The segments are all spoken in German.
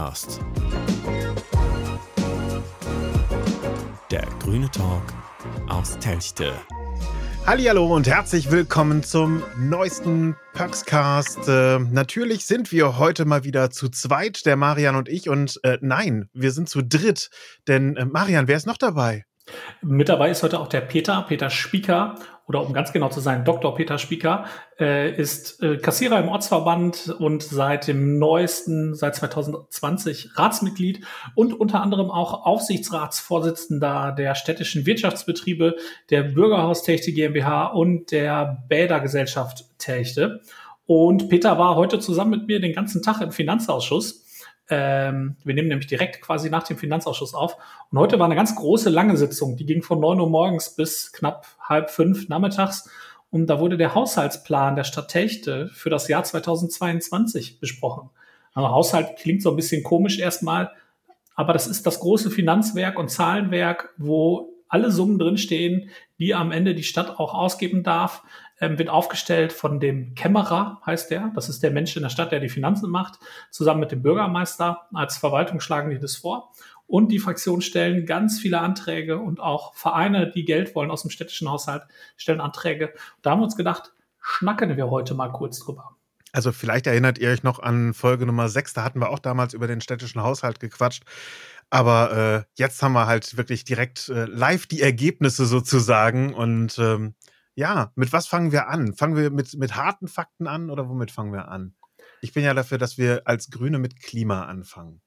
Podcast. Der grüne Talk aus Telchte. Hallo und herzlich willkommen zum neuesten Perkscast. Äh, natürlich sind wir heute mal wieder zu zweit, der Marian und ich. Und äh, nein, wir sind zu dritt. Denn äh, Marian, wer ist noch dabei? Mit dabei ist heute auch der Peter, Peter Spieker, oder um ganz genau zu sein, Dr. Peter Spieker, äh, ist äh, Kassierer im Ortsverband und seit dem neuesten, seit 2020 Ratsmitglied und unter anderem auch Aufsichtsratsvorsitzender der städtischen Wirtschaftsbetriebe, der Bürgerhaus Techte GmbH und der Bädergesellschaft Techte. Und Peter war heute zusammen mit mir den ganzen Tag im Finanzausschuss ähm, wir nehmen nämlich direkt quasi nach dem Finanzausschuss auf. Und heute war eine ganz große, lange Sitzung. Die ging von neun Uhr morgens bis knapp halb fünf nachmittags. Und da wurde der Haushaltsplan der Stadt Techte für das Jahr 2022 besprochen. Also Haushalt klingt so ein bisschen komisch erstmal, aber das ist das große Finanzwerk und Zahlenwerk, wo alle Summen drinstehen, die am Ende die Stadt auch ausgeben darf ähm, wird aufgestellt von dem Kämmerer, heißt der. Das ist der Mensch in der Stadt, der die Finanzen macht. Zusammen mit dem Bürgermeister als Verwaltung schlagen die das vor. Und die Fraktionen stellen ganz viele Anträge und auch Vereine, die Geld wollen aus dem städtischen Haushalt, stellen Anträge. Da haben wir uns gedacht, schnacken wir heute mal kurz drüber. Also vielleicht erinnert ihr euch noch an Folge Nummer 6, da hatten wir auch damals über den städtischen Haushalt gequatscht. Aber äh, jetzt haben wir halt wirklich direkt äh, live die Ergebnisse sozusagen. Und ähm, ja, mit was fangen wir an? Fangen wir mit, mit harten Fakten an oder womit fangen wir an? Ich bin ja dafür, dass wir als Grüne mit Klima anfangen.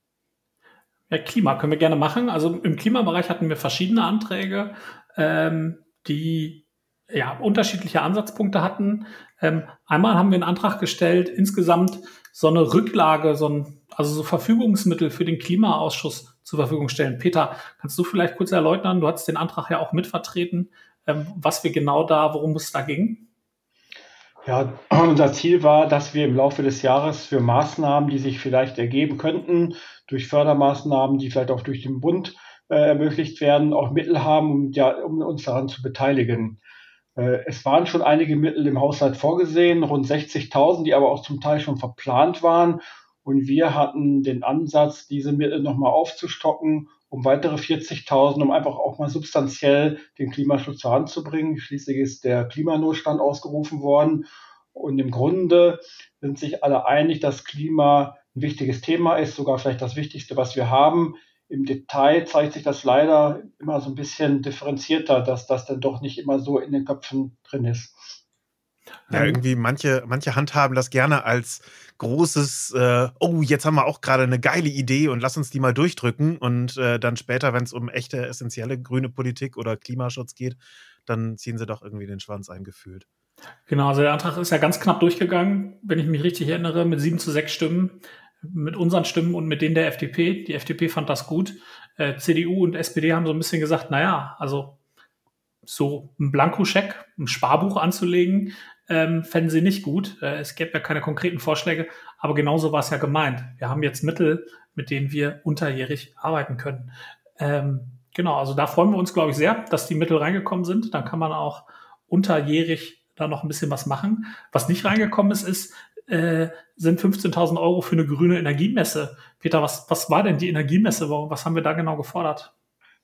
Ja, Klima können wir gerne machen. Also im Klimabereich hatten wir verschiedene Anträge, ähm, die ja unterschiedliche Ansatzpunkte hatten. Ähm, einmal haben wir einen Antrag gestellt, insgesamt so eine Rücklage, so ein, also so Verfügungsmittel für den Klimaausschuss zur Verfügung stellen. Peter, kannst du vielleicht kurz erläutern? Du hast den Antrag ja auch mitvertreten, was wir genau da, worum es da ging? Ja, unser Ziel war, dass wir im Laufe des Jahres für Maßnahmen, die sich vielleicht ergeben könnten, durch Fördermaßnahmen, die vielleicht auch durch den Bund äh, ermöglicht werden, auch Mittel haben, um, ja, um uns daran zu beteiligen. Äh, es waren schon einige Mittel im Haushalt vorgesehen, rund 60.000, die aber auch zum Teil schon verplant waren. Und wir hatten den Ansatz, diese Mittel nochmal aufzustocken um weitere 40.000, um einfach auch mal substanziell den Klimaschutz voranzubringen. Schließlich ist der Klimanotstand ausgerufen worden. Und im Grunde sind sich alle einig, dass Klima ein wichtiges Thema ist, sogar vielleicht das Wichtigste, was wir haben. Im Detail zeigt sich das leider immer so ein bisschen differenzierter, dass das dann doch nicht immer so in den Köpfen drin ist. Ja, ähm, irgendwie manche, manche handhaben das gerne als großes, äh, oh, jetzt haben wir auch gerade eine geile Idee und lass uns die mal durchdrücken. Und äh, dann später, wenn es um echte, essentielle grüne Politik oder Klimaschutz geht, dann ziehen sie doch irgendwie den Schwanz eingefühlt. Genau, also der Antrag ist ja ganz knapp durchgegangen, wenn ich mich richtig erinnere, mit sieben zu sechs Stimmen, mit unseren Stimmen und mit denen der FDP. Die FDP fand das gut. Äh, CDU und SPD haben so ein bisschen gesagt, naja, also so ein Blankoscheck, ein Sparbuch anzulegen, ähm, fänden sie nicht gut. Äh, es gäbe ja keine konkreten Vorschläge, aber genauso war es ja gemeint. Wir haben jetzt Mittel, mit denen wir unterjährig arbeiten können. Ähm, genau, also da freuen wir uns, glaube ich, sehr, dass die Mittel reingekommen sind. Dann kann man auch unterjährig da noch ein bisschen was machen. Was nicht reingekommen ist, ist, äh, sind 15.000 Euro für eine grüne Energiemesse. Peter, was, was war denn die Energiemesse? Was haben wir da genau gefordert?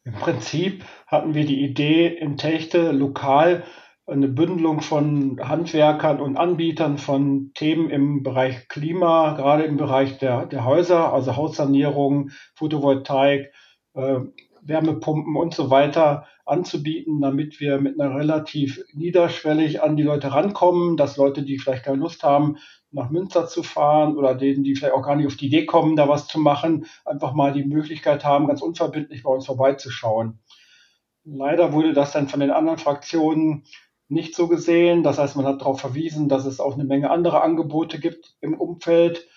Im Prinzip hatten wir die Idee, in Techte lokal eine Bündelung von Handwerkern und Anbietern von Themen im Bereich Klima, gerade im Bereich der, der Häuser, also Haussanierung, Photovoltaik, äh, Wärmepumpen und so weiter anzubieten, damit wir mit einer relativ niederschwellig an die Leute rankommen, dass Leute, die vielleicht keine Lust haben, nach Münster zu fahren oder denen, die vielleicht auch gar nicht auf die Idee kommen, da was zu machen, einfach mal die Möglichkeit haben, ganz unverbindlich bei uns vorbeizuschauen. Leider wurde das dann von den anderen Fraktionen nicht so gesehen. Das heißt, man hat darauf verwiesen, dass es auch eine Menge andere Angebote gibt im Umfeld,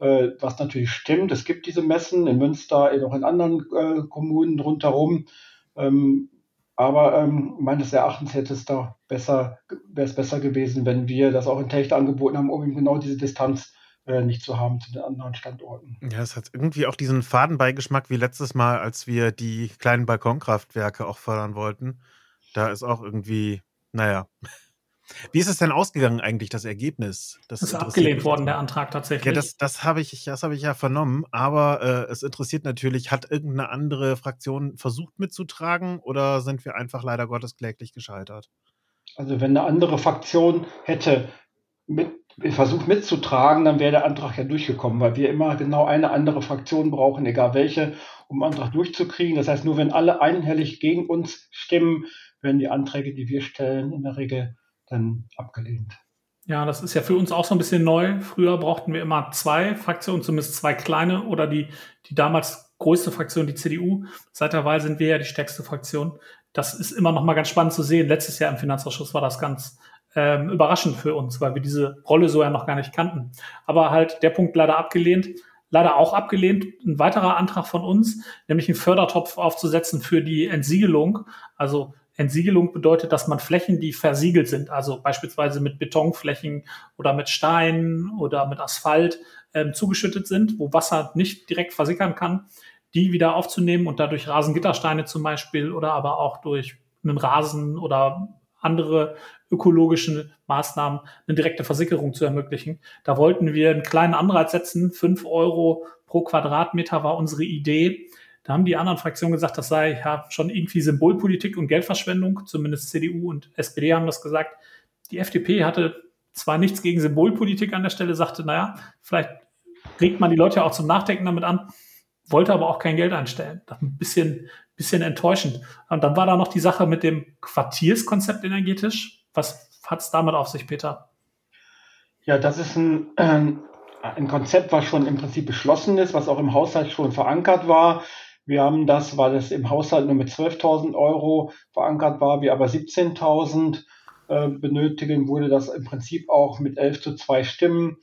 äh, was natürlich stimmt. Es gibt diese Messen in Münster, auch in anderen äh, Kommunen rundherum. Ähm, aber ähm, meines Erachtens hätte es da besser, wäre es besser gewesen, wenn wir das auch in Techt angeboten haben, um eben genau diese Distanz äh, nicht zu haben zu den anderen Standorten. Ja, es hat irgendwie auch diesen Fadenbeigeschmack wie letztes Mal, als wir die kleinen Balkonkraftwerke auch fördern wollten. Da ist auch irgendwie naja. Wie ist es denn ausgegangen eigentlich, das Ergebnis? Das ist abgelehnt worden, der Antrag tatsächlich. Ja, das, das habe ich, das hab ich ja vernommen, aber äh, es interessiert natürlich, hat irgendeine andere Fraktion versucht mitzutragen oder sind wir einfach leider Gottes kläglich gescheitert? Also wenn eine andere Fraktion hätte mit, versucht mitzutragen, dann wäre der Antrag ja durchgekommen, weil wir immer genau eine andere Fraktion brauchen, egal welche, um einen Antrag durchzukriegen. Das heißt, nur wenn alle einhellig gegen uns stimmen, werden die Anträge, die wir stellen, in der Regel dann abgelehnt. Ja, das ist ja für uns auch so ein bisschen neu. Früher brauchten wir immer zwei Fraktionen, zumindest zwei kleine oder die, die damals größte Fraktion, die CDU. Seit der Wahl sind wir ja die stärkste Fraktion. Das ist immer noch mal ganz spannend zu sehen. Letztes Jahr im Finanzausschuss war das ganz ähm, überraschend für uns, weil wir diese Rolle so ja noch gar nicht kannten. Aber halt der Punkt leider abgelehnt. Leider auch abgelehnt ein weiterer Antrag von uns, nämlich einen Fördertopf aufzusetzen für die Entsiegelung. Also Entsiegelung bedeutet, dass man Flächen, die versiegelt sind, also beispielsweise mit Betonflächen oder mit Steinen oder mit Asphalt ähm, zugeschüttet sind, wo Wasser nicht direkt versickern kann, die wieder aufzunehmen und dadurch Rasengittersteine zum Beispiel oder aber auch durch einen Rasen oder andere ökologische Maßnahmen eine direkte Versickerung zu ermöglichen. Da wollten wir einen kleinen Anreiz setzen. Fünf Euro pro Quadratmeter war unsere Idee. Da haben die anderen Fraktionen gesagt, das sei ja schon irgendwie Symbolpolitik und Geldverschwendung. Zumindest CDU und SPD haben das gesagt. Die FDP hatte zwar nichts gegen Symbolpolitik an der Stelle, sagte, naja, vielleicht regt man die Leute ja auch zum Nachdenken damit an, wollte aber auch kein Geld einstellen. Das ein bisschen, bisschen enttäuschend. Und dann war da noch die Sache mit dem Quartierskonzept energetisch. Was hat es damit auf sich, Peter? Ja, das ist ein, äh, ein Konzept, was schon im Prinzip beschlossen ist, was auch im Haushalt schon verankert war. Wir haben das, weil es im Haushalt nur mit 12.000 Euro verankert war, wir aber 17.000 äh, benötigen, wurde das im Prinzip auch mit 11 zu 2 Stimmen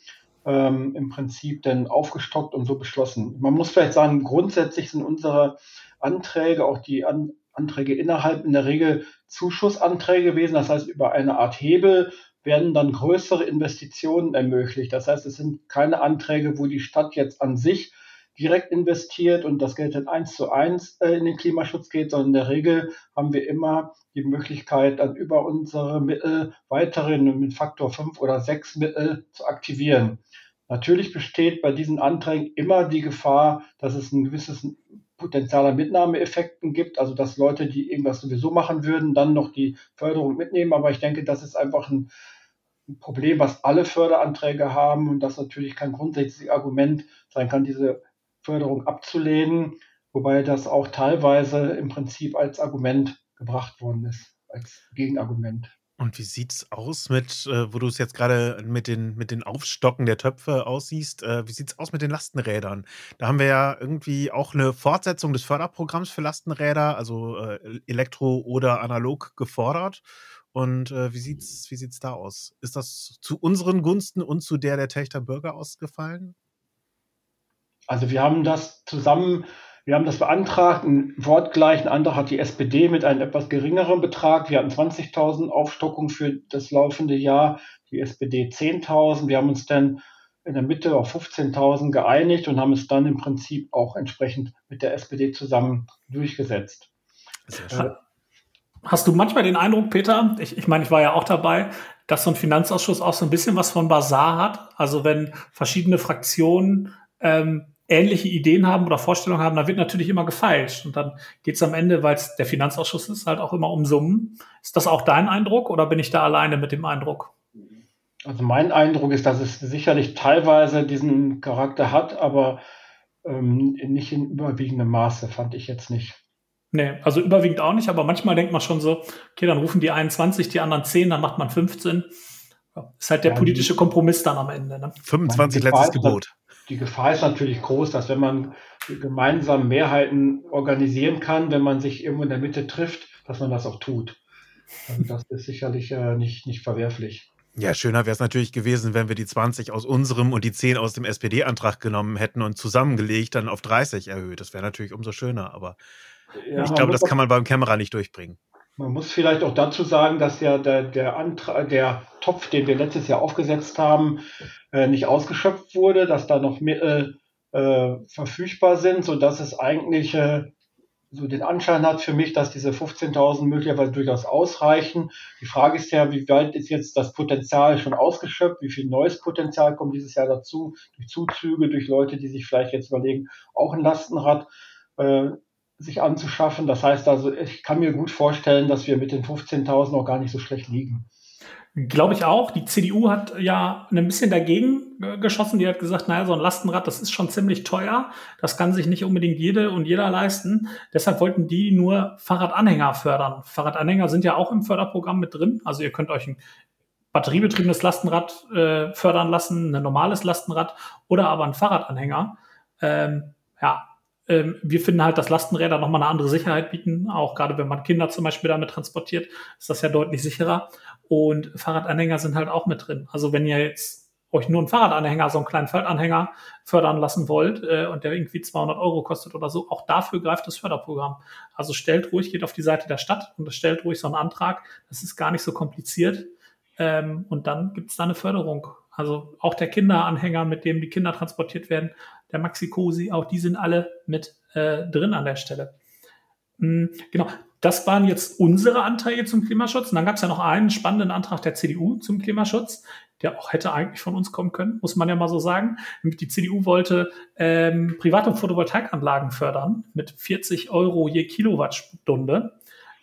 ähm, im Prinzip dann aufgestockt und so beschlossen. Man muss vielleicht sagen, grundsätzlich sind unsere Anträge, auch die An Anträge innerhalb in der Regel Zuschussanträge gewesen. Das heißt, über eine Art Hebel werden dann größere Investitionen ermöglicht. Das heißt, es sind keine Anträge, wo die Stadt jetzt an sich direkt investiert und das Geld dann eins zu eins äh, in den Klimaschutz geht, sondern in der Regel haben wir immer die Möglichkeit, dann über unsere Mittel weiterhin mit Faktor 5 oder 6 Mittel zu aktivieren. Natürlich besteht bei diesen Anträgen immer die Gefahr, dass es ein gewisses Potenzial an Mitnahmeeffekten gibt, also dass Leute, die irgendwas sowieso machen würden, dann noch die Förderung mitnehmen. Aber ich denke, das ist einfach ein Problem, was alle Förderanträge haben und das natürlich kein grundsätzliches Argument sein kann, diese Förderung abzulehnen, wobei das auch teilweise im Prinzip als Argument gebracht worden ist, als Gegenargument. Und wie sieht es aus mit, äh, wo du es jetzt gerade mit den, mit den Aufstocken der Töpfe aussiehst, äh, wie sieht es aus mit den Lastenrädern? Da haben wir ja irgendwie auch eine Fortsetzung des Förderprogramms für Lastenräder, also äh, elektro oder analog gefordert. Und äh, wie sieht's, wie sieht's da aus? Ist das zu unseren Gunsten und zu der der Techter Bürger ausgefallen? Also wir haben das zusammen, wir haben das beantragt, ein wortgleichen Antrag hat die SPD mit einem etwas geringeren Betrag. Wir hatten 20.000 Aufstockung für das laufende Jahr, die SPD 10.000. Wir haben uns dann in der Mitte auf 15.000 geeinigt und haben es dann im Prinzip auch entsprechend mit der SPD zusammen durchgesetzt. Hast du manchmal den Eindruck, Peter, ich, ich meine, ich war ja auch dabei, dass so ein Finanzausschuss auch so ein bisschen was von Bazar hat? Also wenn verschiedene Fraktionen ähm, ähnliche Ideen haben oder Vorstellungen haben, da wird natürlich immer gefeilscht. Und dann geht es am Ende, weil es der Finanzausschuss ist, halt auch immer um Summen. Ist das auch dein Eindruck oder bin ich da alleine mit dem Eindruck? Also mein Eindruck ist, dass es sicherlich teilweise diesen Charakter hat, aber ähm, nicht in überwiegendem Maße, fand ich jetzt nicht. Nee, also überwiegend auch nicht, aber manchmal denkt man schon so, okay, dann rufen die 21, die anderen 10, dann macht man 15. Ist halt der ja, politische Kompromiss dann am Ende. Ne? 25 letztes Gebot die Gefahr ist natürlich groß, dass wenn man gemeinsam Mehrheiten organisieren kann, wenn man sich irgendwo in der Mitte trifft, dass man das auch tut. Also das ist sicherlich äh, nicht, nicht verwerflich. Ja, schöner wäre es natürlich gewesen, wenn wir die 20 aus unserem und die 10 aus dem SPD-Antrag genommen hätten und zusammengelegt dann auf 30 erhöht. Das wäre natürlich umso schöner, aber ja, ich glaube, das kann man beim Kämmerer nicht durchbringen. Man muss vielleicht auch dazu sagen, dass ja der, der, Antrag, der Topf, den wir letztes Jahr aufgesetzt haben, äh, nicht ausgeschöpft wurde, dass da noch Mittel äh, verfügbar sind, sodass es eigentlich äh, so den Anschein hat für mich, dass diese 15.000 möglicherweise durchaus ausreichen. Die Frage ist ja, wie weit ist jetzt das Potenzial schon ausgeschöpft? Wie viel neues Potenzial kommt dieses Jahr dazu? Durch Zuzüge, durch Leute, die sich vielleicht jetzt überlegen, auch ein Lastenrad äh, sich anzuschaffen. Das heißt also, ich kann mir gut vorstellen, dass wir mit den 15.000 auch gar nicht so schlecht liegen. Glaube ich auch. Die CDU hat ja ein bisschen dagegen äh, geschossen. Die hat gesagt, naja, so ein Lastenrad, das ist schon ziemlich teuer. Das kann sich nicht unbedingt jede und jeder leisten. Deshalb wollten die nur Fahrradanhänger fördern. Fahrradanhänger sind ja auch im Förderprogramm mit drin. Also ihr könnt euch ein batteriebetriebenes Lastenrad äh, fördern lassen, ein normales Lastenrad oder aber ein Fahrradanhänger. Ähm, ja, ähm, wir finden halt, dass Lastenräder nochmal eine andere Sicherheit bieten. Auch gerade wenn man Kinder zum Beispiel damit transportiert, ist das ja deutlich sicherer. Und Fahrradanhänger sind halt auch mit drin. Also wenn ihr jetzt euch nur einen Fahrradanhänger, so einen kleinen Faltanhänger fördern lassen wollt äh, und der irgendwie 200 Euro kostet oder so, auch dafür greift das Förderprogramm. Also stellt ruhig, geht auf die Seite der Stadt und stellt ruhig so einen Antrag. Das ist gar nicht so kompliziert. Ähm, und dann gibt es da eine Förderung. Also auch der Kinderanhänger, mit dem die Kinder transportiert werden, der Maxi-Cosi, auch die sind alle mit äh, drin an der Stelle. Mhm, genau. Das waren jetzt unsere Anträge zum Klimaschutz. Und dann gab es ja noch einen spannenden Antrag der CDU zum Klimaschutz, der auch hätte eigentlich von uns kommen können, muss man ja mal so sagen. Die CDU wollte ähm, private Photovoltaikanlagen fördern mit 40 Euro je Kilowattstunde.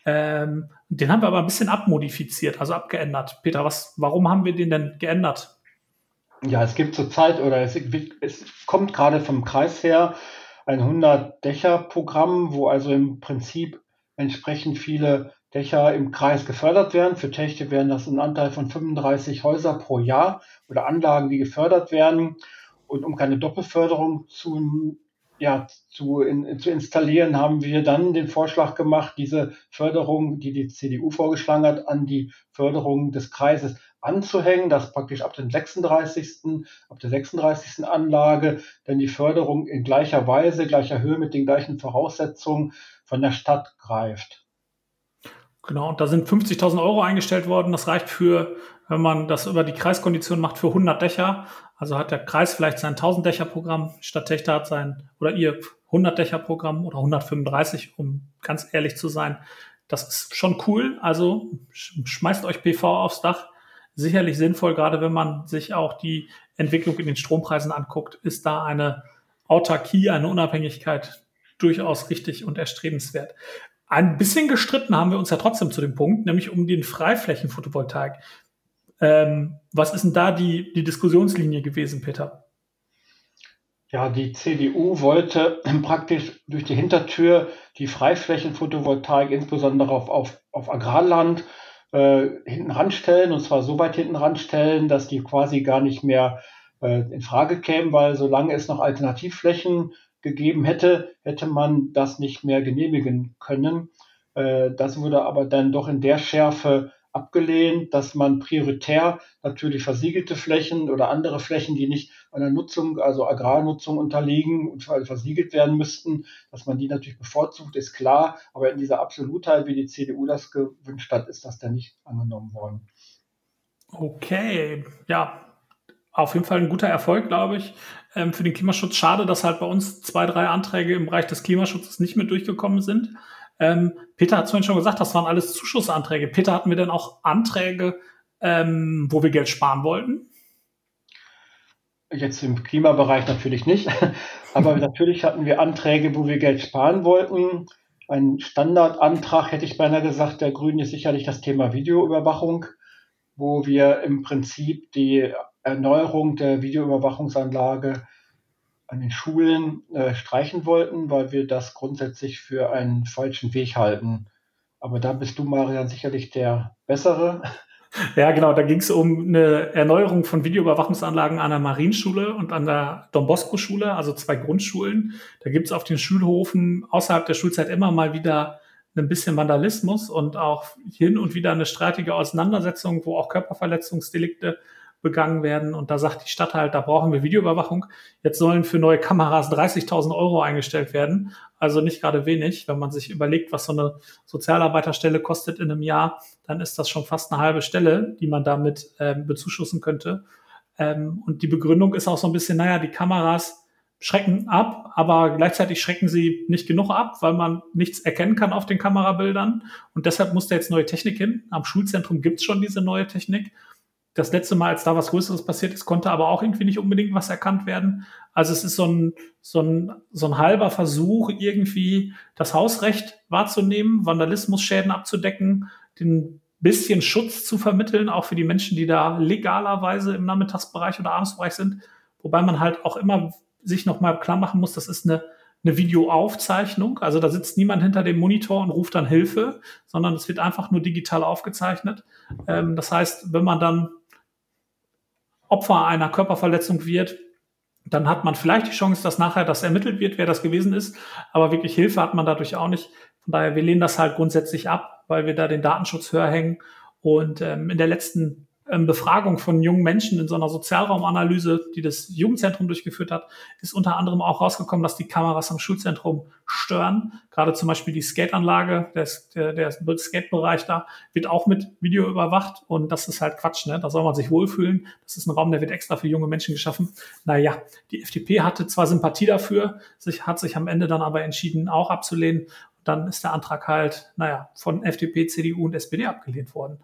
Ähm, den haben wir aber ein bisschen abmodifiziert, also abgeändert. Peter, was, warum haben wir den denn geändert? Ja, es gibt zurzeit oder es, es kommt gerade vom Kreis her ein 100-Dächer-Programm, wo also im Prinzip entsprechend viele Dächer im Kreis gefördert werden. Für Techte wären das ein Anteil von 35 Häuser pro Jahr oder Anlagen, die gefördert werden. Und um keine Doppelförderung zu, ja, zu, in, zu installieren, haben wir dann den Vorschlag gemacht, diese Förderung, die die CDU vorgeschlagen hat, an die Förderung des Kreises anzuhängen, dass praktisch ab dem 36., ab der 36. Anlage dann die Förderung in gleicher Weise, gleicher Höhe mit den gleichen Voraussetzungen von der Stadt greift. Genau, und da sind 50.000 Euro eingestellt worden. Das reicht für, wenn man das über die Kreiskondition macht, für 100 Dächer. Also hat der Kreis vielleicht sein 1000 Dächer Programm, Stadttechter hat sein, oder ihr 100 Dächer Programm oder 135, um ganz ehrlich zu sein. Das ist schon cool. Also schmeißt euch PV aufs Dach. Sicherlich sinnvoll, gerade wenn man sich auch die Entwicklung in den Strompreisen anguckt, ist da eine Autarkie, eine Unabhängigkeit durchaus richtig und erstrebenswert. Ein bisschen gestritten haben wir uns ja trotzdem zu dem Punkt, nämlich um den Freiflächenphotovoltaik. Ähm, was ist denn da die, die Diskussionslinie gewesen, Peter? Ja, die CDU wollte praktisch durch die Hintertür die Freiflächenphotovoltaik, insbesondere auf, auf, auf Agrarland, äh, hinten ranstellen, und zwar so weit hinten ranstellen, dass die quasi gar nicht mehr äh, in Frage kämen, weil solange es noch Alternativflächen gegeben hätte, hätte man das nicht mehr genehmigen können. Äh, das wurde aber dann doch in der Schärfe abgelehnt, dass man prioritär natürlich versiegelte Flächen oder andere Flächen, die nicht einer Nutzung, also Agrarnutzung unterliegen und versiegelt werden müssten, dass man die natürlich bevorzugt, ist klar. Aber in dieser Absolutheit, wie die CDU das gewünscht hat, ist das dann nicht angenommen worden. Okay, ja, auf jeden Fall ein guter Erfolg, glaube ich, ähm, für den Klimaschutz. Schade, dass halt bei uns zwei, drei Anträge im Bereich des Klimaschutzes nicht mehr durchgekommen sind. Ähm, Peter hat es vorhin schon gesagt, das waren alles Zuschussanträge. Peter, hatten wir denn auch Anträge, ähm, wo wir Geld sparen wollten? Jetzt im Klimabereich natürlich nicht, aber natürlich hatten wir Anträge, wo wir Geld sparen wollten. Ein Standardantrag, hätte ich beinahe gesagt, der Grünen ist sicherlich das Thema Videoüberwachung, wo wir im Prinzip die Erneuerung der Videoüberwachungsanlage an den Schulen äh, streichen wollten, weil wir das grundsätzlich für einen falschen Weg halten. Aber da bist du, Marian, sicherlich der Bessere. Ja, genau. Da ging es um eine Erneuerung von Videoüberwachungsanlagen an der Marienschule und an der Don Bosco-Schule, also zwei Grundschulen. Da gibt es auf den Schulhofen außerhalb der Schulzeit immer mal wieder ein bisschen Vandalismus und auch hin und wieder eine streitige Auseinandersetzung, wo auch Körperverletzungsdelikte begangen werden. Und da sagt die Stadt halt, da brauchen wir Videoüberwachung. Jetzt sollen für neue Kameras 30.000 Euro eingestellt werden. Also nicht gerade wenig. Wenn man sich überlegt, was so eine Sozialarbeiterstelle kostet in einem Jahr, dann ist das schon fast eine halbe Stelle, die man damit ähm, bezuschussen könnte. Ähm, und die Begründung ist auch so ein bisschen, naja, die Kameras schrecken ab, aber gleichzeitig schrecken sie nicht genug ab, weil man nichts erkennen kann auf den Kamerabildern. Und deshalb muss da jetzt neue Technik hin. Am Schulzentrum gibt's schon diese neue Technik. Das letzte Mal, als da was Größeres passiert ist, konnte aber auch irgendwie nicht unbedingt was erkannt werden. Also es ist so ein, so ein, so ein halber Versuch, irgendwie das Hausrecht wahrzunehmen, Vandalismusschäden abzudecken, den bisschen Schutz zu vermitteln, auch für die Menschen, die da legalerweise im Nachmittagsbereich oder Abendsbereich sind. Wobei man halt auch immer sich nochmal klar machen muss, das ist eine, eine Videoaufzeichnung. Also da sitzt niemand hinter dem Monitor und ruft dann Hilfe, sondern es wird einfach nur digital aufgezeichnet. Ähm, das heißt, wenn man dann Opfer einer Körperverletzung wird, dann hat man vielleicht die Chance, dass nachher das ermittelt wird, wer das gewesen ist. Aber wirklich Hilfe hat man dadurch auch nicht. Von daher, wir lehnen das halt grundsätzlich ab, weil wir da den Datenschutz höher hängen. Und ähm, in der letzten Befragung von jungen Menschen in so einer Sozialraumanalyse, die das Jugendzentrum durchgeführt hat, ist unter anderem auch rausgekommen, dass die Kameras am Schulzentrum stören. Gerade zum Beispiel die Skateanlage, der, der, der Skatebereich da, wird auch mit Video überwacht und das ist halt Quatsch, ne? Da soll man sich wohlfühlen. Das ist ein Raum, der wird extra für junge Menschen geschaffen. Naja, die FDP hatte zwar Sympathie dafür, sich, hat sich am Ende dann aber entschieden, auch abzulehnen. Dann ist der Antrag halt, naja, von FDP, CDU und SPD abgelehnt worden.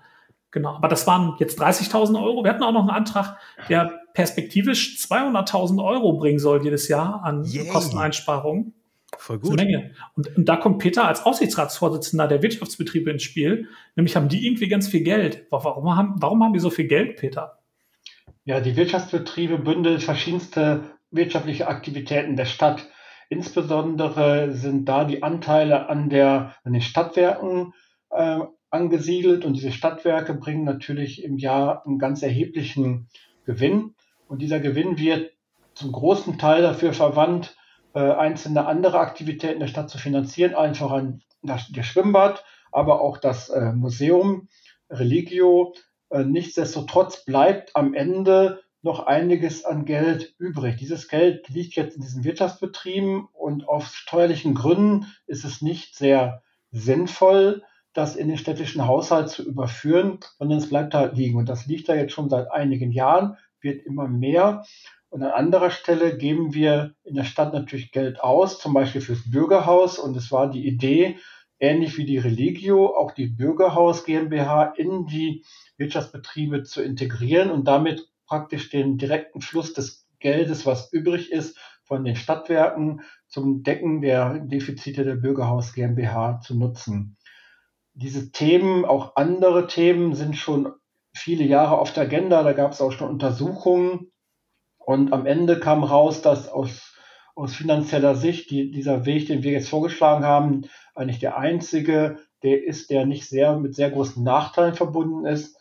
Genau, aber das waren jetzt 30.000 Euro. Wir hatten auch noch einen Antrag, der perspektivisch 200.000 Euro bringen soll jedes Jahr an Yay. Kosteneinsparungen. Voll gut. Und, und da kommt Peter als Aufsichtsratsvorsitzender der Wirtschaftsbetriebe ins Spiel. Nämlich haben die irgendwie ganz viel Geld. Warum haben, warum haben die so viel Geld, Peter? Ja, die Wirtschaftsbetriebe bündeln verschiedenste wirtschaftliche Aktivitäten der Stadt. Insbesondere sind da die Anteile an, der, an den Stadtwerken äh, angesiedelt und diese Stadtwerke bringen natürlich im Jahr einen ganz erheblichen Gewinn und dieser Gewinn wird zum großen Teil dafür verwandt, äh, einzelne andere Aktivitäten der Stadt zu finanzieren, einfach an das, der Schwimmbad, aber auch das äh, Museum Religio. Äh, nichtsdestotrotz bleibt am Ende noch einiges an Geld übrig. Dieses Geld liegt jetzt in diesen Wirtschaftsbetrieben und aus steuerlichen Gründen ist es nicht sehr sinnvoll, das in den städtischen Haushalt zu überführen, sondern es bleibt halt liegen. Und das liegt da jetzt schon seit einigen Jahren, wird immer mehr. Und an anderer Stelle geben wir in der Stadt natürlich Geld aus, zum Beispiel fürs Bürgerhaus. Und es war die Idee, ähnlich wie die Religio, auch die Bürgerhaus GmbH in die Wirtschaftsbetriebe zu integrieren und damit praktisch den direkten Fluss des Geldes, was übrig ist, von den Stadtwerken zum Decken der Defizite der Bürgerhaus GmbH zu nutzen diese Themen, auch andere Themen, sind schon viele Jahre auf der Agenda. Da gab es auch schon Untersuchungen. Und am Ende kam raus, dass aus, aus finanzieller Sicht die, dieser Weg, den wir jetzt vorgeschlagen haben, eigentlich der einzige, der ist, der nicht sehr mit sehr großen Nachteilen verbunden ist.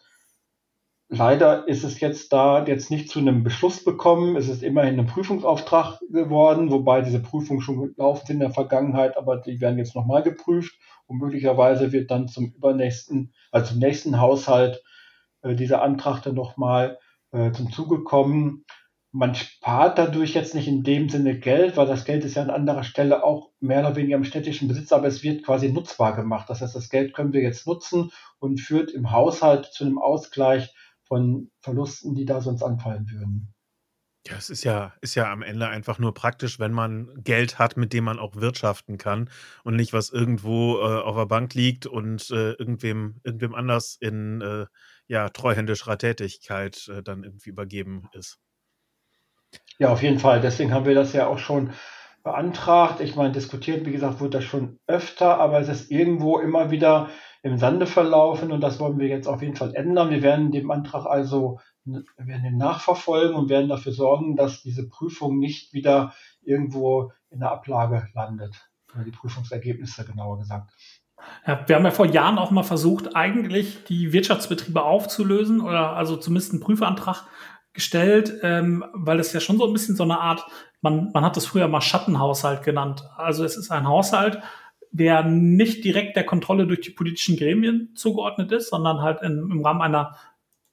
Leider ist es jetzt da jetzt nicht zu einem Beschluss bekommen. Es ist immerhin ein Prüfungsauftrag geworden, wobei diese Prüfungen schon gelaufen sind in der Vergangenheit, aber die werden jetzt nochmal geprüft und möglicherweise wird dann zum übernächsten, also zum nächsten Haushalt äh, dieser Antrag dann nochmal äh, zum Zuge kommen. Man spart dadurch jetzt nicht in dem Sinne Geld, weil das Geld ist ja an anderer Stelle auch mehr oder weniger im städtischen Besitz, aber es wird quasi nutzbar gemacht. Das heißt, das Geld können wir jetzt nutzen und führt im Haushalt zu einem Ausgleich von Verlusten, die da sonst anfallen würden. Ja, es ist ja, ist ja am Ende einfach nur praktisch, wenn man Geld hat, mit dem man auch wirtschaften kann und nicht was irgendwo äh, auf der Bank liegt und äh, irgendwem, irgendwem anders in äh, ja, treuhändischer Tätigkeit äh, dann irgendwie übergeben ist. Ja, auf jeden Fall. Deswegen haben wir das ja auch schon beantragt. Ich meine, diskutiert, wie gesagt, wurde das schon öfter, aber es ist irgendwo immer wieder im Sande verlaufen und das wollen wir jetzt auf jeden Fall ändern. Wir werden dem Antrag also wir werden den nachverfolgen und werden dafür sorgen, dass diese Prüfung nicht wieder irgendwo in der Ablage landet. Die Prüfungsergebnisse genauer gesagt. Ja, wir haben ja vor Jahren auch mal versucht, eigentlich die Wirtschaftsbetriebe aufzulösen oder also zumindest einen Prüfantrag gestellt, ähm, weil es ja schon so ein bisschen so eine Art, man, man hat das früher mal Schattenhaushalt genannt. Also es ist ein Haushalt, der nicht direkt der Kontrolle durch die politischen Gremien zugeordnet ist, sondern halt in, im Rahmen einer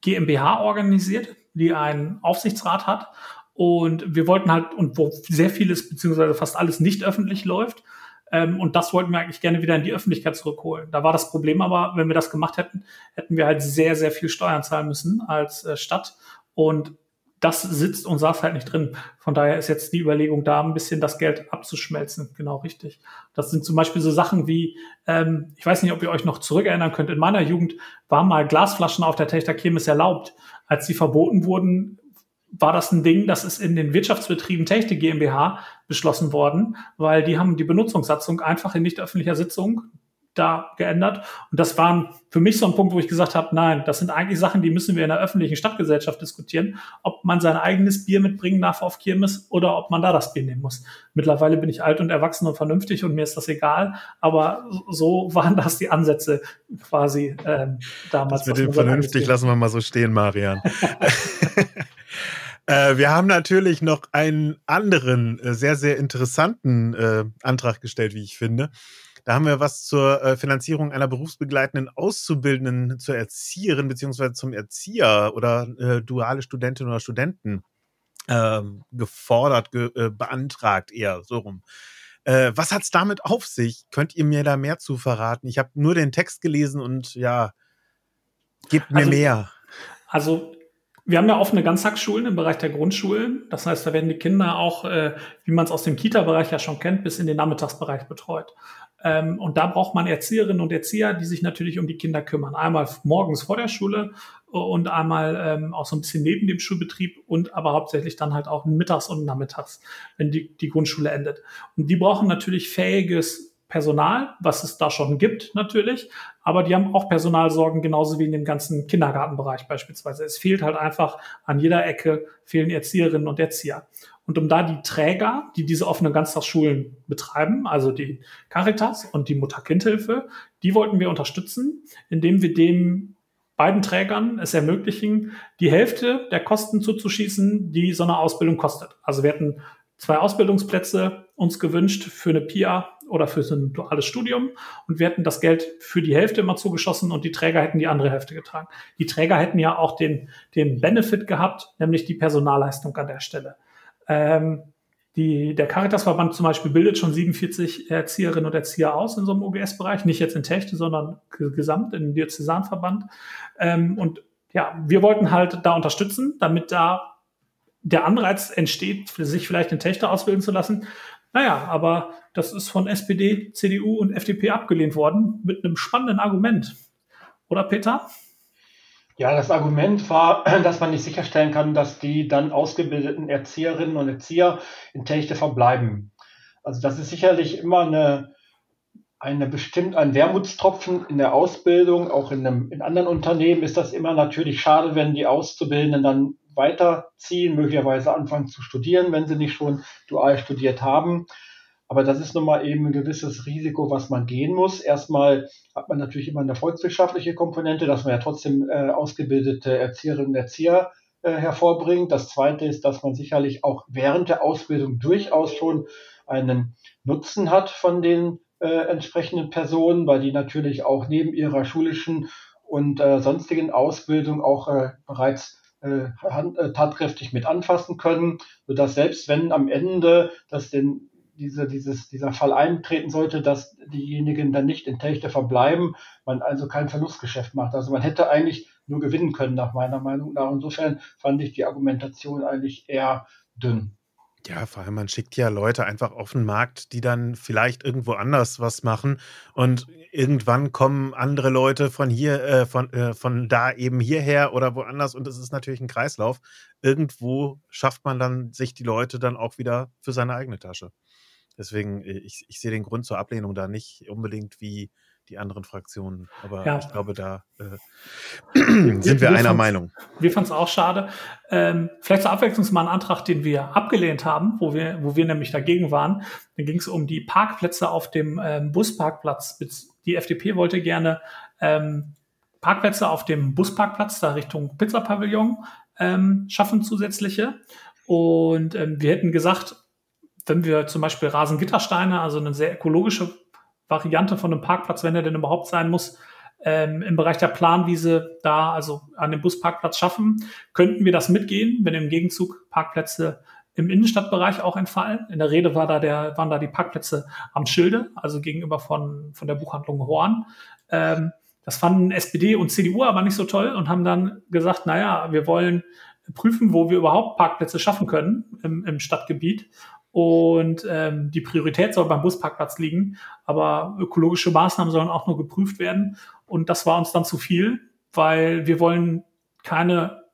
GmbH organisiert, die einen Aufsichtsrat hat. Und wir wollten halt, und wo sehr vieles, beziehungsweise fast alles nicht öffentlich läuft, ähm, und das wollten wir eigentlich gerne wieder in die Öffentlichkeit zurückholen. Da war das Problem aber, wenn wir das gemacht hätten, hätten wir halt sehr, sehr viel Steuern zahlen müssen als äh, Stadt. Und das sitzt und saß halt nicht drin. Von daher ist jetzt die Überlegung da, ein bisschen das Geld abzuschmelzen. Genau richtig. Das sind zum Beispiel so Sachen wie, ähm, ich weiß nicht, ob ihr euch noch zurückerinnern könnt, in meiner Jugend waren mal Glasflaschen auf der Techter Kirmes erlaubt. Als sie verboten wurden, war das ein Ding, das ist in den Wirtschaftsbetrieben Techte GmbH beschlossen worden, weil die haben die Benutzungssatzung einfach in nicht öffentlicher Sitzung da geändert. Und das waren für mich so ein Punkt, wo ich gesagt habe, nein, das sind eigentlich Sachen, die müssen wir in der öffentlichen Stadtgesellschaft diskutieren, ob man sein eigenes Bier mitbringen darf auf Kirmes oder ob man da das Bier nehmen muss. Mittlerweile bin ich alt und erwachsen und vernünftig und mir ist das egal, aber so waren das die Ansätze quasi ähm, damals. Das mit dem vernünftig lassen wir mal so stehen, Marian. Äh, wir haben natürlich noch einen anderen, äh, sehr, sehr interessanten äh, Antrag gestellt, wie ich finde. Da haben wir was zur äh, Finanzierung einer berufsbegleitenden Auszubildenden zur Erzieherin beziehungsweise zum Erzieher oder äh, duale Studentin oder Studenten äh, gefordert, ge äh, beantragt, eher so rum. Äh, was hat's damit auf sich? Könnt ihr mir da mehr zu verraten? Ich habe nur den Text gelesen und ja, gebt mir also, mehr. Also wir haben ja offene Ganztagsschulen im Bereich der Grundschulen. Das heißt, da werden die Kinder auch, äh, wie man es aus dem Kita-Bereich ja schon kennt, bis in den Nachmittagsbereich betreut. Ähm, und da braucht man Erzieherinnen und Erzieher, die sich natürlich um die Kinder kümmern. Einmal morgens vor der Schule und einmal ähm, auch so ein bisschen neben dem Schulbetrieb und aber hauptsächlich dann halt auch mittags und nachmittags, wenn die, die Grundschule endet. Und die brauchen natürlich fähiges Personal, was es da schon gibt natürlich, aber die haben auch Personalsorgen genauso wie in dem ganzen Kindergartenbereich beispielsweise. Es fehlt halt einfach an jeder Ecke fehlen Erzieherinnen und Erzieher. Und um da die Träger, die diese offenen Ganztagsschulen betreiben, also die Caritas und die Mutter-Kind-Hilfe, die wollten wir unterstützen, indem wir den beiden Trägern es ermöglichen, die Hälfte der Kosten zuzuschießen, die so eine Ausbildung kostet. Also wir hätten zwei Ausbildungsplätze uns gewünscht für eine PIA oder für so ein duales Studium und wir hätten das Geld für die Hälfte immer zugeschossen und die Träger hätten die andere Hälfte getragen. Die Träger hätten ja auch den, den Benefit gehabt, nämlich die Personalleistung an der Stelle. Ähm, die, der Caritasverband zum Beispiel bildet schon 47 Erzieherinnen und Erzieher aus in so einem OGS-Bereich, nicht jetzt in Techte, sondern gesamt in Diözesanverband. Ähm, und ja, wir wollten halt da unterstützen, damit da der Anreiz entsteht, sich vielleicht in Techte ausbilden zu lassen. Naja, aber das ist von SPD, CDU und FDP abgelehnt worden mit einem spannenden Argument. Oder Peter? Ja, das Argument war, dass man nicht sicherstellen kann, dass die dann ausgebildeten Erzieherinnen und Erzieher in Techte verbleiben. Also das ist sicherlich immer eine, eine bestimmt ein Wermutstropfen in der Ausbildung. Auch in, einem, in anderen Unternehmen ist das immer natürlich schade, wenn die Auszubildenden dann weiterziehen, möglicherweise anfangen zu studieren, wenn sie nicht schon dual studiert haben. Aber das ist nun mal eben ein gewisses Risiko, was man gehen muss. Erstmal hat man natürlich immer eine volkswirtschaftliche Komponente, dass man ja trotzdem äh, ausgebildete Erzieherinnen und Erzieher äh, hervorbringt. Das Zweite ist, dass man sicherlich auch während der Ausbildung durchaus schon einen Nutzen hat von den äh, entsprechenden Personen, weil die natürlich auch neben ihrer schulischen und äh, sonstigen Ausbildung auch äh, bereits äh, hand, äh, tatkräftig mit anfassen können, sodass selbst wenn am Ende das den diese, dieses, dieser Fall eintreten sollte, dass diejenigen dann nicht in Techte verbleiben, man also kein Verlustgeschäft macht. Also man hätte eigentlich nur gewinnen können, nach meiner Meinung nach. Insofern fand ich die Argumentation eigentlich eher dünn. Ja, vor allem man schickt ja Leute einfach auf den Markt, die dann vielleicht irgendwo anders was machen und irgendwann kommen andere Leute von hier, äh, von, äh, von da eben hierher oder woanders und es ist natürlich ein Kreislauf. Irgendwo schafft man dann sich die Leute dann auch wieder für seine eigene Tasche. Deswegen, äh, ich, ich sehe den Grund zur Ablehnung da nicht unbedingt wie die anderen Fraktionen. Aber ja. ich glaube, da äh, sind wir, wir einer Meinung. Wir fanden es auch schade. Ähm, vielleicht zur Abwechslung mal ein Antrag, den wir abgelehnt haben, wo wir, wo wir nämlich dagegen waren. Da ging es um die Parkplätze auf dem ähm, Busparkplatz. Die FDP wollte gerne ähm, Parkplätze auf dem Busparkplatz da Richtung Pizzapavillon ähm, schaffen, zusätzliche. Und ähm, wir hätten gesagt, wenn wir zum Beispiel Rasengittersteine, also eine sehr ökologische Variante von einem Parkplatz, wenn er denn überhaupt sein muss, ähm, im Bereich der Planwiese da, also an dem Busparkplatz schaffen, könnten wir das mitgehen, wenn im Gegenzug Parkplätze im Innenstadtbereich auch entfallen. In der Rede war da der, waren da die Parkplätze am Schilde, also gegenüber von, von der Buchhandlung Horn. Ähm, das fanden SPD und CDU aber nicht so toll und haben dann gesagt, naja, wir wollen prüfen, wo wir überhaupt Parkplätze schaffen können im, im Stadtgebiet. Und ähm, die Priorität soll beim Busparkplatz liegen, aber ökologische Maßnahmen sollen auch nur geprüft werden. Und das war uns dann zu viel, weil wir wollen keine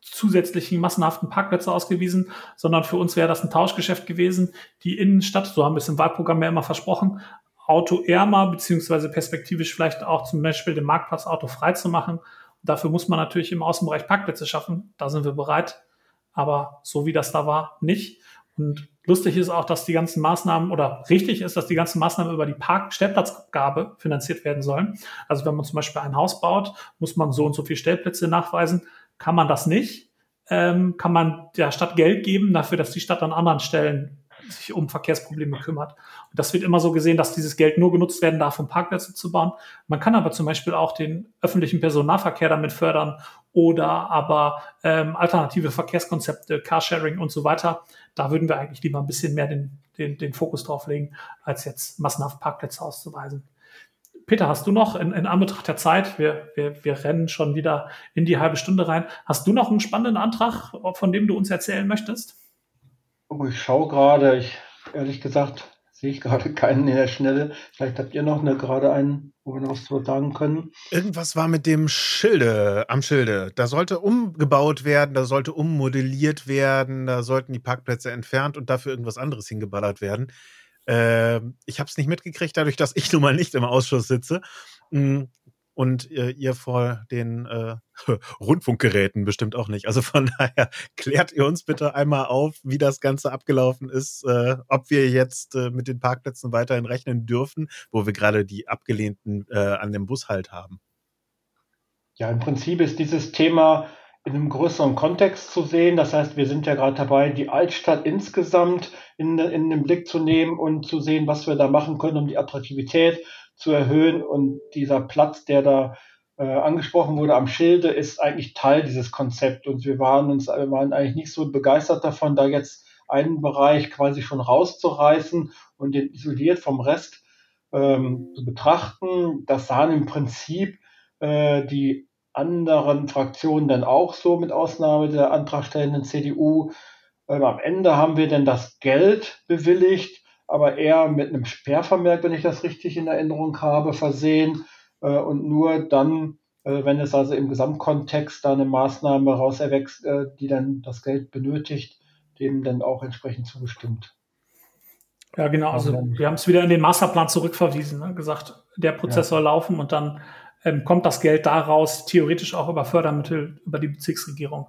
zusätzlichen massenhaften Parkplätze ausgewiesen, sondern für uns wäre das ein Tauschgeschäft gewesen. Die Innenstadt, so haben wir es im Wahlprogramm ja immer versprochen, autoärmer, beziehungsweise perspektivisch vielleicht auch zum Beispiel den Marktplatz autofrei zu machen. Und dafür muss man natürlich im Außenbereich Parkplätze schaffen. Da sind wir bereit. Aber so wie das da war, nicht. Und lustig ist auch, dass die ganzen Maßnahmen oder richtig ist, dass die ganzen Maßnahmen über die Park-Stellplatzgabe finanziert werden sollen. Also wenn man zum Beispiel ein Haus baut, muss man so und so viele Stellplätze nachweisen. Kann man das nicht? Ähm, kann man der Stadt Geld geben dafür, dass die Stadt an anderen Stellen sich um Verkehrsprobleme kümmert. Und das wird immer so gesehen, dass dieses Geld nur genutzt werden darf, um Parkplätze zu bauen. Man kann aber zum Beispiel auch den öffentlichen Personennahverkehr damit fördern oder aber ähm, alternative Verkehrskonzepte, Carsharing und so weiter. Da würden wir eigentlich lieber ein bisschen mehr den, den, den Fokus drauf legen, als jetzt massenhaft Parkplätze auszuweisen. Peter, hast du noch in, in Anbetracht der Zeit, wir, wir, wir rennen schon wieder in die halbe Stunde rein, hast du noch einen spannenden Antrag, von dem du uns erzählen möchtest? Oh, ich schaue gerade, ich ehrlich gesagt sehe ich gerade keinen in der Schnelle. Vielleicht habt ihr noch eine, gerade einen, wo wir noch zu sagen können. Irgendwas war mit dem Schilde, am Schilde. Da sollte umgebaut werden, da sollte ummodelliert werden, da sollten die Parkplätze entfernt und dafür irgendwas anderes hingeballert werden. Äh, ich habe es nicht mitgekriegt, dadurch, dass ich nun mal nicht im Ausschuss sitze. Und äh, ihr vor den äh, Rundfunkgeräten bestimmt auch nicht. Also von daher klärt ihr uns bitte einmal auf, wie das Ganze abgelaufen ist, äh, ob wir jetzt äh, mit den Parkplätzen weiterhin rechnen dürfen, wo wir gerade die abgelehnten äh, an dem Bus halt haben. Ja, im Prinzip ist dieses Thema in einem größeren Kontext zu sehen. Das heißt, wir sind ja gerade dabei, die Altstadt insgesamt in, in den Blick zu nehmen und zu sehen, was wir da machen können, um die Attraktivität zu erhöhen. Und dieser Platz, der da äh, angesprochen wurde am Schilde, ist eigentlich Teil dieses Konzepts. Und wir waren uns, wir waren eigentlich nicht so begeistert davon, da jetzt einen Bereich quasi schon rauszureißen und den isoliert vom Rest ähm, zu betrachten. Das sahen im Prinzip äh, die anderen Fraktionen dann auch so, mit Ausnahme der antragstellenden CDU. Ähm, am Ende haben wir dann das Geld bewilligt aber eher mit einem Sperrvermerk, wenn ich das richtig in Erinnerung habe, versehen äh, und nur dann, äh, wenn es also im Gesamtkontext da eine Maßnahme raus erwächst, äh, die dann das Geld benötigt, dem dann auch entsprechend zugestimmt. Ja, genau. Also wir haben es wieder in den Masterplan zurückverwiesen, ne? gesagt, der Prozess ja. soll laufen und dann ähm, kommt das Geld daraus, theoretisch auch über Fördermittel, über die Bezirksregierung.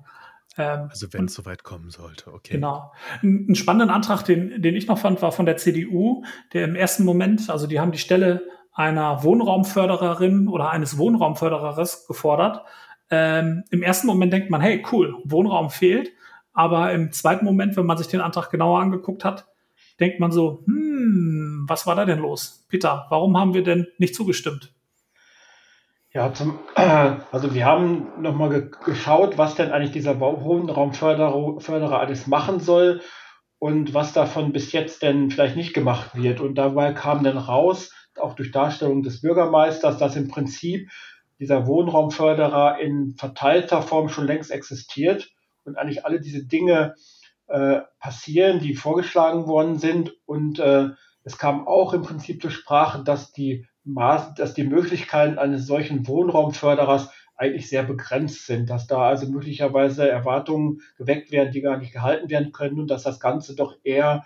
Ähm, also wenn es soweit kommen sollte, okay. Genau. Ein, ein spannenden Antrag, den, den ich noch fand, war von der CDU, der im ersten Moment, also die haben die Stelle einer Wohnraumfördererin oder eines Wohnraumförderers gefordert. Ähm, Im ersten Moment denkt man, hey, cool, Wohnraum fehlt. Aber im zweiten Moment, wenn man sich den Antrag genauer angeguckt hat, denkt man so, hm, was war da denn los? Peter, warum haben wir denn nicht zugestimmt? Ja, zum, also wir haben nochmal ge geschaut, was denn eigentlich dieser Wohnraumförderer alles machen soll und was davon bis jetzt denn vielleicht nicht gemacht wird. Und dabei kam dann raus, auch durch Darstellung des Bürgermeisters, dass im Prinzip dieser Wohnraumförderer in verteilter Form schon längst existiert und eigentlich alle diese Dinge äh, passieren, die vorgeschlagen worden sind. Und äh, es kam auch im Prinzip zur Sprache, dass die Maß, dass die Möglichkeiten eines solchen Wohnraumförderers eigentlich sehr begrenzt sind, dass da also möglicherweise Erwartungen geweckt werden, die gar nicht gehalten werden können und dass das Ganze doch eher,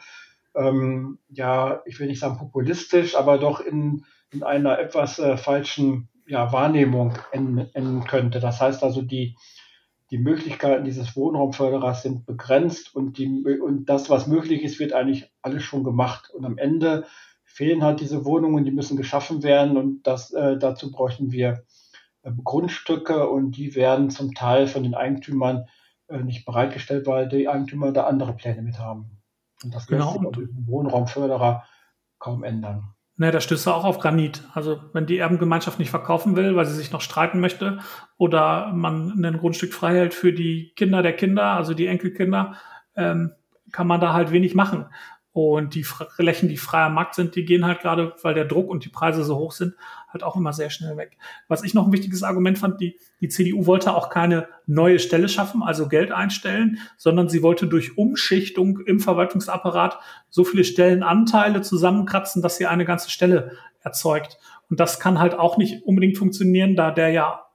ähm, ja, ich will nicht sagen populistisch, aber doch in, in einer etwas äh, falschen ja, Wahrnehmung enden, enden könnte. Das heißt also, die, die Möglichkeiten dieses Wohnraumförderers sind begrenzt und, die, und das, was möglich ist, wird eigentlich alles schon gemacht. Und am Ende fehlen halt diese Wohnungen, die müssen geschaffen werden und das, äh, dazu bräuchten wir äh, Grundstücke und die werden zum Teil von den Eigentümern äh, nicht bereitgestellt, weil die Eigentümer da andere Pläne mit haben. Und das genau. lässt sich Wohnraumförderer kaum ändern. Ne, da stößt er auch auf Granit. Also wenn die Erbengemeinschaft nicht verkaufen will, weil sie sich noch streiten möchte oder man ein Grundstück frei hält für die Kinder der Kinder, also die Enkelkinder, ähm, kann man da halt wenig machen. Und die Flächen, die freier Markt sind, die gehen halt gerade, weil der Druck und die Preise so hoch sind, halt auch immer sehr schnell weg. Was ich noch ein wichtiges Argument fand, die, die CDU wollte auch keine neue Stelle schaffen, also Geld einstellen, sondern sie wollte durch Umschichtung im Verwaltungsapparat so viele Stellenanteile zusammenkratzen, dass sie eine ganze Stelle erzeugt. Und das kann halt auch nicht unbedingt funktionieren, da der ja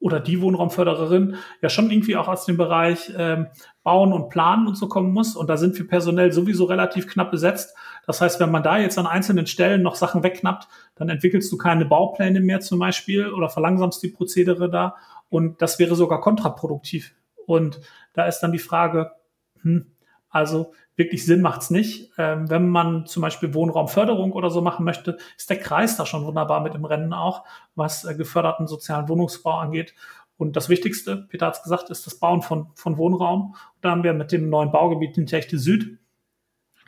oder die Wohnraumfördererin ja schon irgendwie auch aus dem Bereich ähm, Bauen und Planen und so kommen muss. Und da sind wir personell sowieso relativ knapp besetzt. Das heißt, wenn man da jetzt an einzelnen Stellen noch Sachen wegknappt, dann entwickelst du keine Baupläne mehr zum Beispiel oder verlangsamst die Prozedere da. Und das wäre sogar kontraproduktiv. Und da ist dann die Frage, hm, also wirklich Sinn macht's nicht. Ähm, wenn man zum Beispiel Wohnraumförderung oder so machen möchte, ist der Kreis da schon wunderbar mit im Rennen auch, was äh, geförderten sozialen Wohnungsbau angeht. Und das Wichtigste, Peter hat's gesagt, ist das Bauen von, von Wohnraum. Da haben wir mit dem neuen Baugebiet in Techte Süd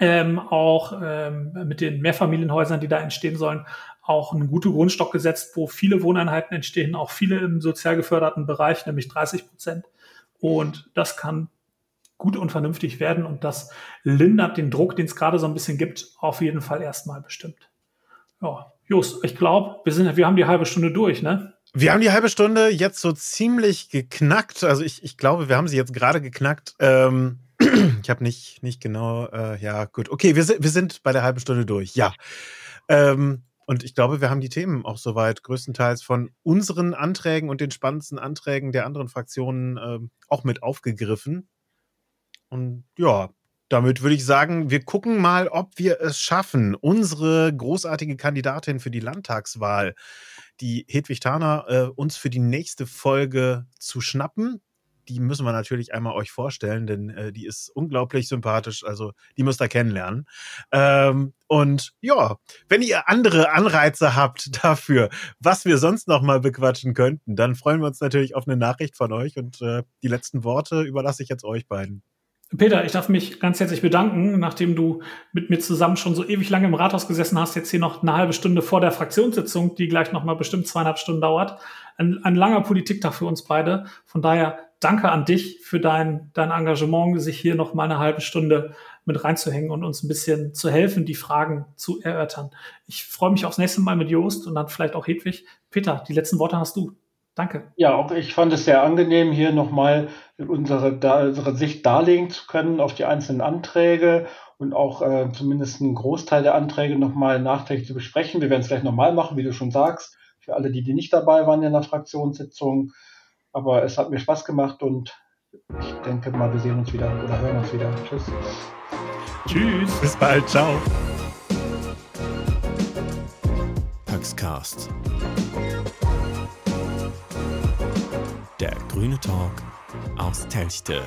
ähm, auch ähm, mit den Mehrfamilienhäusern, die da entstehen sollen, auch einen guten Grundstock gesetzt, wo viele Wohneinheiten entstehen, auch viele im sozial geförderten Bereich, nämlich 30 Prozent. Und das kann gut und vernünftig werden und das lindert den Druck, den es gerade so ein bisschen gibt, auf jeden Fall erstmal bestimmt. Ja, Just, ich glaube, wir sind, wir haben die halbe Stunde durch, ne? Wir haben die halbe Stunde jetzt so ziemlich geknackt. Also ich, ich glaube, wir haben sie jetzt gerade geknackt. Ähm, ich habe nicht, nicht genau, äh, ja, gut. Okay, wir sind, wir sind bei der halben Stunde durch, ja. Ähm, und ich glaube, wir haben die Themen auch soweit größtenteils von unseren Anträgen und den spannendsten Anträgen der anderen Fraktionen äh, auch mit aufgegriffen. Und ja, damit würde ich sagen, wir gucken mal, ob wir es schaffen, unsere großartige Kandidatin für die Landtagswahl, die Hedwig Thaner, äh, uns für die nächste Folge zu schnappen. Die müssen wir natürlich einmal euch vorstellen, denn äh, die ist unglaublich sympathisch. Also die müsst ihr kennenlernen. Ähm, und ja, wenn ihr andere Anreize habt dafür, was wir sonst noch mal bequatschen könnten, dann freuen wir uns natürlich auf eine Nachricht von euch. Und äh, die letzten Worte überlasse ich jetzt euch beiden. Peter, ich darf mich ganz herzlich bedanken, nachdem du mit mir zusammen schon so ewig lange im Rathaus gesessen hast, jetzt hier noch eine halbe Stunde vor der Fraktionssitzung, die gleich noch mal bestimmt zweieinhalb Stunden dauert. Ein, ein langer Politiktag für uns beide. Von daher danke an dich für dein, dein Engagement, sich hier noch mal eine halbe Stunde mit reinzuhängen und uns ein bisschen zu helfen, die Fragen zu erörtern. Ich freue mich aufs nächste Mal mit Joost und dann vielleicht auch Hedwig. Peter, die letzten Worte hast du. Danke. Ja, auch ich fand es sehr angenehm, hier nochmal unsere, unsere Sicht darlegen zu können auf die einzelnen Anträge und auch äh, zumindest einen Großteil der Anträge nochmal nachträglich zu besprechen. Wir werden es gleich nochmal machen, wie du schon sagst, für alle, die, die nicht dabei waren in der Fraktionssitzung. Aber es hat mir Spaß gemacht und ich denke mal, wir sehen uns wieder oder hören uns wieder. Tschüss. Tschüss. Bis bald. Ciao. Paxcast. Der grüne Talk aus Telchte.